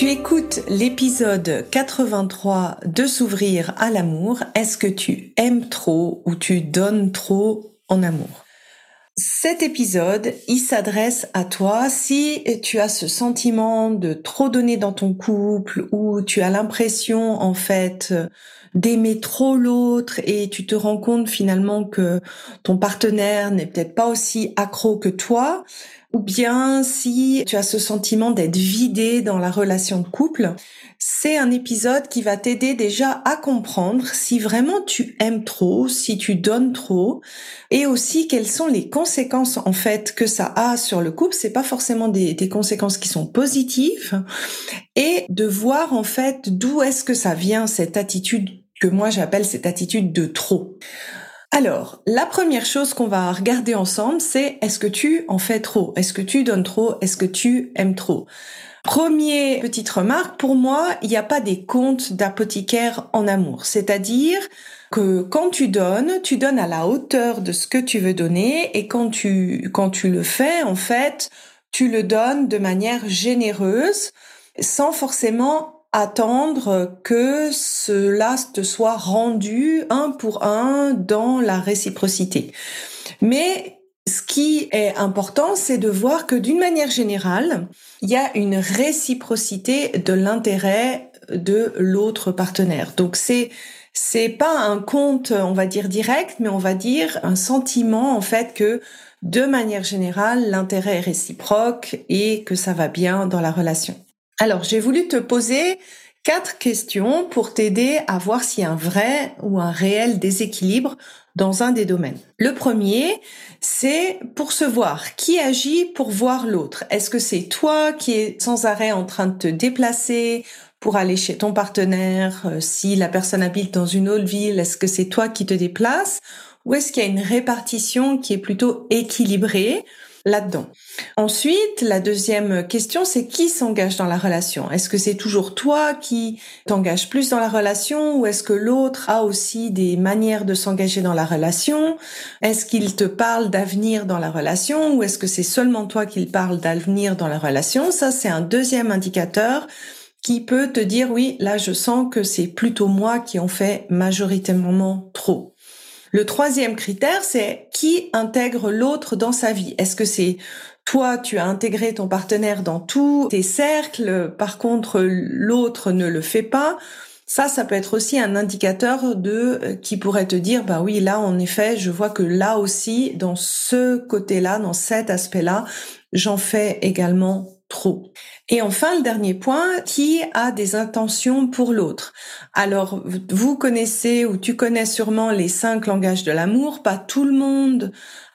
Tu écoutes l'épisode 83 de S'ouvrir à l'amour. Est-ce que tu aimes trop ou tu donnes trop en amour? Cet épisode, il s'adresse à toi si tu as ce sentiment de trop donner dans ton couple ou tu as l'impression en fait d'aimer trop l'autre et tu te rends compte finalement que ton partenaire n'est peut-être pas aussi accro que toi ou bien si tu as ce sentiment d'être vidé dans la relation de couple, c'est un épisode qui va t'aider déjà à comprendre si vraiment tu aimes trop, si tu donnes trop, et aussi quelles sont les conséquences en fait que ça a sur le couple. C'est pas forcément des, conséquences qui sont positives, et de voir en fait d'où est-ce que ça vient cette attitude que moi j'appelle cette attitude de trop. Alors, la première chose qu'on va regarder ensemble, c'est est-ce que tu en fais trop? Est-ce que tu donnes trop? Est-ce que tu aimes trop? Premier petite remarque, pour moi, il n'y a pas des comptes d'apothicaire en amour. C'est-à-dire que quand tu donnes, tu donnes à la hauteur de ce que tu veux donner et quand tu, quand tu le fais, en fait, tu le donnes de manière généreuse sans forcément attendre que cela te soit rendu un pour un dans la réciprocité. Mais ce qui est important, c'est de voir que d'une manière générale, il y a une réciprocité de l'intérêt de l'autre partenaire. Donc c'est c'est pas un compte, on va dire direct, mais on va dire un sentiment en fait que de manière générale, l'intérêt est réciproque et que ça va bien dans la relation. Alors, j'ai voulu te poser quatre questions pour t'aider à voir s'il y a un vrai ou un réel déséquilibre dans un des domaines. Le premier, c'est pour se voir. Qui agit pour voir l'autre? Est-ce que c'est toi qui es sans arrêt en train de te déplacer pour aller chez ton partenaire? Euh, Si la personne habite dans une autre ville, est-ce que c'est toi qui te déplaces? Ou est-ce qu'il y a une répartition qui est plutôt équilibrée? Là-dedans. Ensuite, la deuxième question, c'est qui s'engage dans la relation? Est-ce que c'est toujours toi qui t'engages plus dans la relation ou est-ce que l'autre a aussi des manières de s'engager dans la relation? Est-ce qu'il te parle d'avenir dans la relation ou est-ce que c'est seulement toi qui parle d'avenir dans la relation? Ça, c'est un deuxième indicateur qui peut te dire oui, là je sens que c'est plutôt moi qui en fais majoritairement trop. Le troisième critère, c'est qui intègre l'autre dans sa vie. Est-ce que c'est toi, tu as intégré ton partenaire dans tous tes cercles, par contre l'autre ne le fait pas? Ça, ça peut être aussi un indicateur de euh, qui pourrait te dire, bah oui, là, en effet, je vois que là aussi, dans ce côté-là, dans cet aspect-là, j'en fais également trop. Et enfin, le dernier point, qui a des intentions pour l'autre. Alors, vous connaissez ou tu connais sûrement les cinq langages de l'amour. Pas tout le monde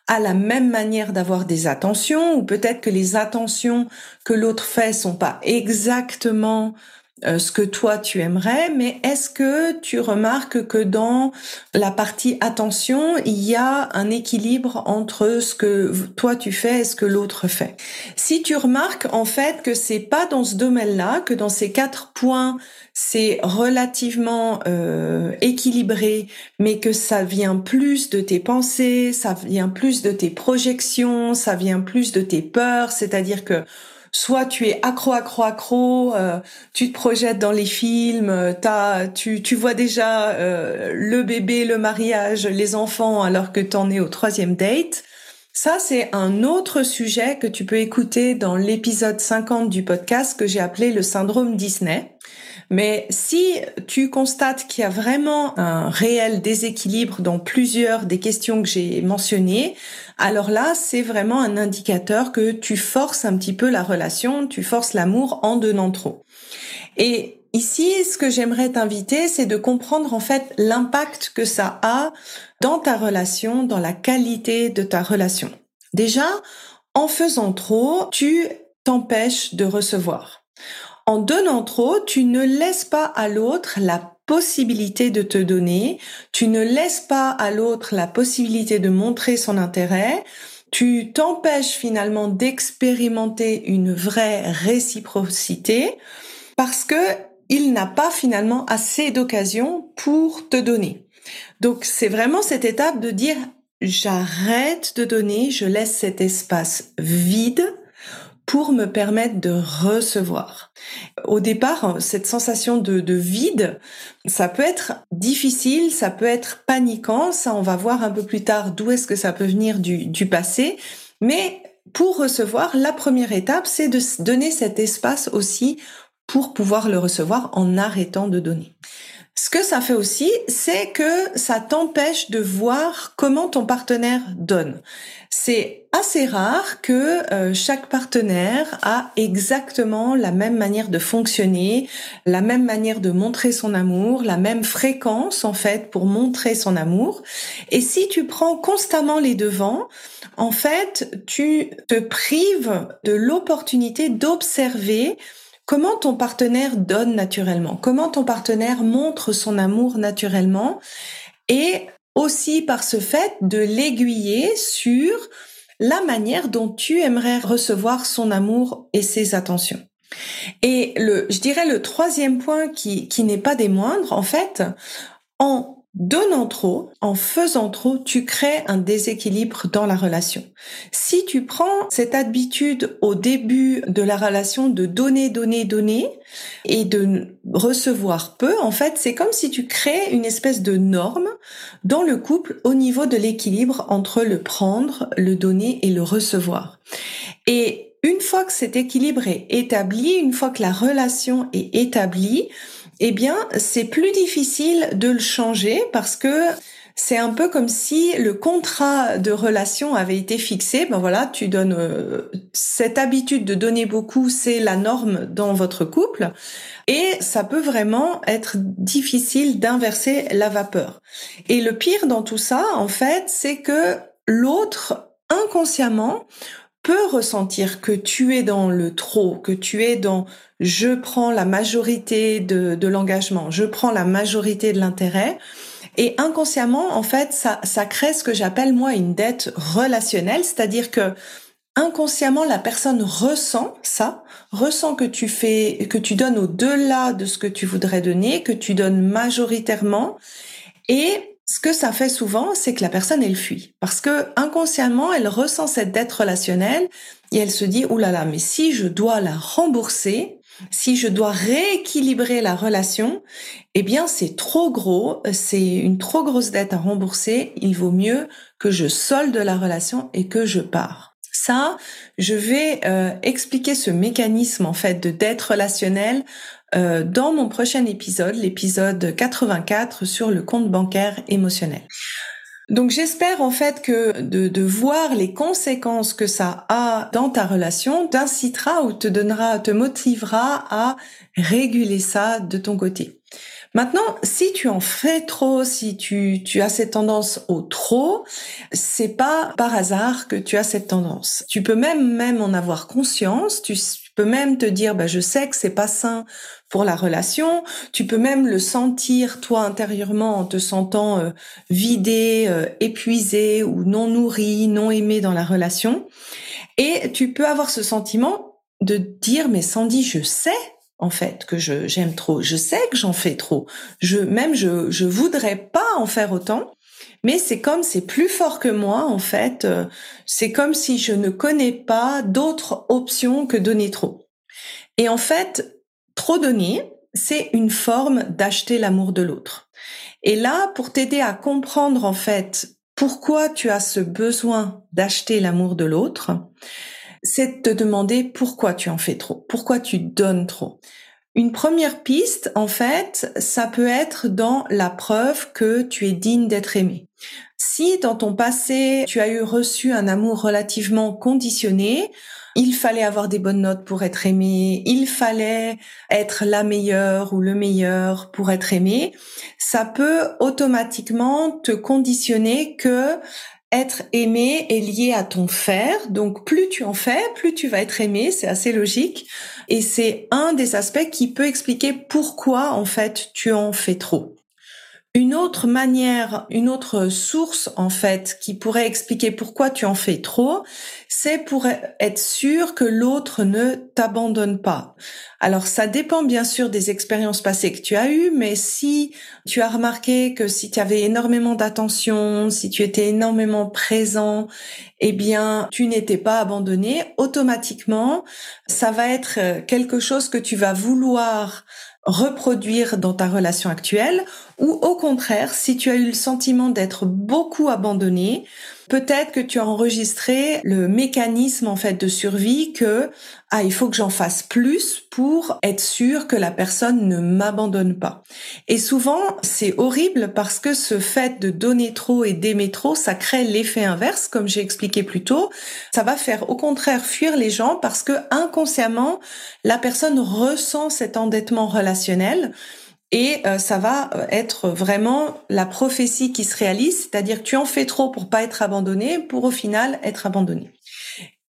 a la même manière d'avoir des attentions, ou peut-être que les attentions que l'autre fait sont pas exactement euh, ce que toi tu aimerais, mais est-ce que tu remarques que dans la partie attention, il y a un équilibre entre ce que toi tu fais et ce que l'autre fait? Si tu remarques en fait que c'est pas dans ce domaine-là, que dans ces quatre points c'est relativement euh, équilibré, mais que ça vient plus de tes pensées, ça vient plus de tes projections, ça vient plus de tes peurs, c'est-à-dire que soit tu es accro, accro, accro, euh, tu te projettes dans les films, euh, t'as, tu, tu vois déjà euh, le bébé, le mariage, les enfants alors que t'en es au troisième date. Ça, c'est un autre sujet que tu peux écouter dans l'épisode 50 du podcast que j'ai appelé le syndrome Disney. Mais si tu constates qu'il y a vraiment un réel déséquilibre dans plusieurs des questions que j'ai mentionnées, alors là, c'est vraiment un indicateur que tu forces un petit peu la relation, tu forces l'amour en donnant trop. Et Ici, ce que j'aimerais t'inviter, c'est de comprendre en fait l'impact que ça a dans ta relation, dans la qualité de ta relation. Déjà, en faisant trop, tu t'empêches de recevoir. En donnant trop, tu ne laisses pas à l'autre la possibilité de te donner, tu ne laisses pas à l'autre la possibilité de montrer son intérêt, tu t'empêches finalement d'expérimenter une vraie réciprocité parce que il n'a pas finalement assez d'occasions pour te donner. Donc c'est vraiment cette étape de dire j'arrête de donner, je laisse cet espace vide pour me permettre de recevoir. Au départ, cette sensation de, vide, ça peut être difficile, ça peut être paniquant, ça on va voir un peu plus tard d'où est-ce que ça peut venir du, passé, mais pour recevoir, la première étape, c'est de donner cet espace aussi pour pouvoir le recevoir en arrêtant de donner. Ce que ça fait aussi, c'est que ça t'empêche de voir comment ton partenaire donne. C'est assez rare que euh, chaque partenaire a exactement la même manière de fonctionner, la même manière de montrer son amour, la même fréquence en fait pour montrer son amour. Et si tu prends constamment les devants, en fait, tu te prives de l'opportunité d'observer Comment ton partenaire donne naturellement? Comment ton partenaire montre son amour naturellement? Et aussi par ce fait de l'aiguiller sur la manière dont tu aimerais recevoir son amour et ses attentions. Et le, je dirais le troisième point qui, qui n'est pas des moindres, en fait, en donnant trop, en faisant trop, tu crées un déséquilibre dans la relation. Si tu prends cette habitude au début de la relation de donner, donner, donner et de recevoir peu, en fait, c'est comme si tu crées une espèce de norme dans le couple au niveau de l'équilibre entre le prendre, le donner et le recevoir. Et une fois que cet équilibre est établi, une fois que la relation est établie, eh bien, c'est plus difficile de le changer parce que c'est un peu comme si le contrat de relation avait été fixé. Ben voilà, tu donnes euh, cette habitude de donner beaucoup, c'est la norme dans votre couple, et ça peut vraiment être difficile d'inverser la vapeur. Et le pire dans tout ça, en fait, c'est que l'autre inconsciemment peut ressentir que tu es dans le trop, que tu es dans je prends la majorité de, l'engagement, je prends la majorité de l'intérêt. Et inconsciemment, en fait, ça, ça crée ce que j'appelle moi une dette relationnelle, c'est-à-dire que inconsciemment la personne ressent ça, ressent que tu fais, que tu donnes au-delà de ce que tu voudrais donner, que tu donnes majoritairement, et ce que ça fait souvent, c'est que la personne, elle fuit. Parce que inconsciemment, elle ressent cette dette relationnelle et elle se dit, là, mais si je dois la rembourser, si je dois rééquilibrer la relation, eh bien, c'est trop gros, c'est une trop grosse dette à rembourser. Il vaut mieux que je solde la relation et que je pars. Ça, je vais euh, expliquer ce mécanisme en fait de dette relationnelle euh, dans mon prochain épisode, l'épisode 84 sur le compte bancaire émotionnel. Donc j'espère en fait que de, de, voir les conséquences que ça a dans ta relation t'incitera ou te donnera, te motivera à réguler ça de ton côté. Maintenant, si tu en fais trop, si tu, tu as cette tendance au trop, c'est pas par hasard que tu as cette tendance. Tu peux même même en avoir conscience. Tu peux même te dire, bah, je sais que c'est pas sain pour la relation. Tu peux même le sentir toi intérieurement en te sentant euh, vidé, euh, épuisé ou non nourri, non aimé dans la relation. Et tu peux avoir ce sentiment de dire, mais Sandy, je sais en fait que je j'aime trop. Je sais que j'en fais trop. Je même je je voudrais pas en faire autant, mais c'est comme c'est plus fort que moi en fait. Euh, c'est comme si je ne connais pas d'autres options que donner trop. Et en fait, trop donner, c'est une forme d'acheter l'amour de l'autre. Et là, pour t'aider à comprendre en fait pourquoi tu as ce besoin d'acheter l'amour de l'autre, c'est de te demander pourquoi tu en fais trop, pourquoi tu donnes trop. Une première piste, en fait, ça peut être dans la preuve que tu es digne d'être aimé. Si dans ton passé, tu as eu reçu un amour relativement conditionné, il fallait avoir des bonnes notes pour être aimé, il fallait être la meilleure ou le meilleur pour être aimé, ça peut automatiquement te conditionner que être aimé est lié à ton faire. Donc plus tu en fais, plus tu vas être aimé, c'est assez logique. Et c'est un des aspects qui peut expliquer pourquoi en fait tu en fais trop. Une autre manière, une autre source en fait qui pourrait expliquer pourquoi tu en fais trop, c'est pour être sûr que l'autre ne t'abandonne pas. Alors ça dépend bien sûr des expériences passées que tu as eues, mais si tu as remarqué que si tu avais énormément d'attention, si tu étais énormément présent, eh bien tu n'étais pas abandonné, automatiquement ça va être quelque chose que tu vas vouloir reproduire dans ta relation actuelle ou au contraire, si tu as eu le sentiment d'être beaucoup abandonné, peut-être que tu as enregistré le mécanisme en fait de survie que ah il faut que j'en fasse plus pour être sûr que la personne ne m'abandonne pas. Et souvent c'est horrible parce que ce fait de donner trop et d'aimer trop, ça crée l'effet inverse comme j'ai expliqué plus tôt. Ça va faire au contraire fuir les gens parce que inconsciemment la personne ressent cet endettement relationnel et euh, ça va euh, être vraiment la prophétie qui se réalise, c'est-à-dire tu en fais trop pour pas être abandonné, pour au final être abandonné.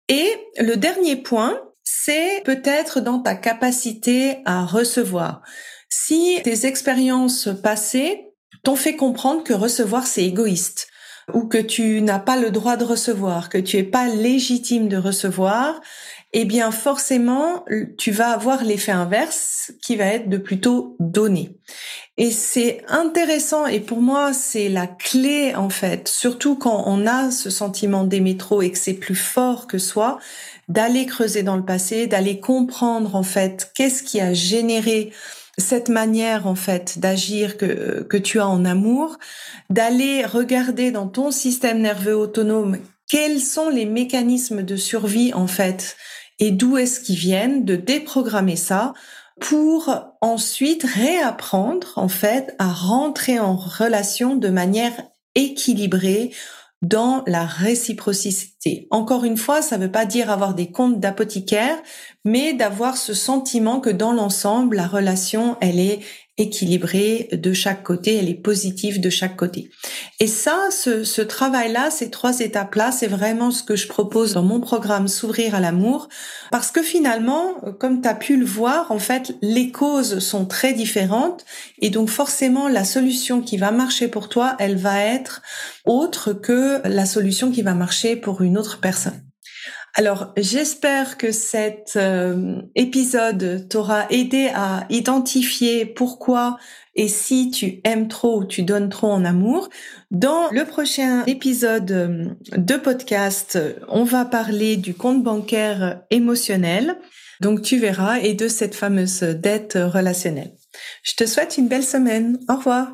Et le dernier point, c'est peut-être dans ta capacité à recevoir. Si tes expériences passées t'ont fait comprendre que recevoir c'est égoïste, ou que tu n'as pas le droit de recevoir, que tu es pas légitime de recevoir, eh bien forcément, tu vas avoir l'effet inverse qui va être de plutôt donner. Et c'est intéressant et pour moi, c'est la clé en fait, surtout quand on a ce sentiment trop et que c'est plus fort que soi, d'aller creuser dans le passé, d'aller comprendre en fait qu'est-ce qui a généré cette manière en fait d'agir que, que tu as en amour, d'aller regarder dans ton système nerveux autonome quels sont les mécanismes de survie en fait et d'où est-ce qu'ils viennent, de déprogrammer ça pour ensuite réapprendre en fait à rentrer en relation de manière équilibrée dans la réciprocité. Encore une fois, ça ne veut pas dire avoir des comptes d'apothicaire, mais d'avoir ce sentiment que dans l'ensemble, la relation, elle est équilibrée de chaque côté, elle est positive de chaque côté. Et ça, ce, travail-là, ces trois étapes-là, c'est vraiment ce que je propose dans mon programme S'ouvrir à l'amour, parce que finalement, comme tu as pu le voir, en fait, les causes sont très différentes, et donc forcément, la solution qui va marcher pour toi, elle va être autre que la solution qui va marcher pour une autre personne. Alors, j'espère que cet euh, épisode t'aura aidé à identifier pourquoi et si tu aimes trop ou tu donnes trop en amour. Dans le prochain épisode euh, de podcast, on va parler du compte bancaire émotionnel. Donc, tu verras et de cette fameuse dette relationnelle. Je te souhaite une belle semaine. Au revoir.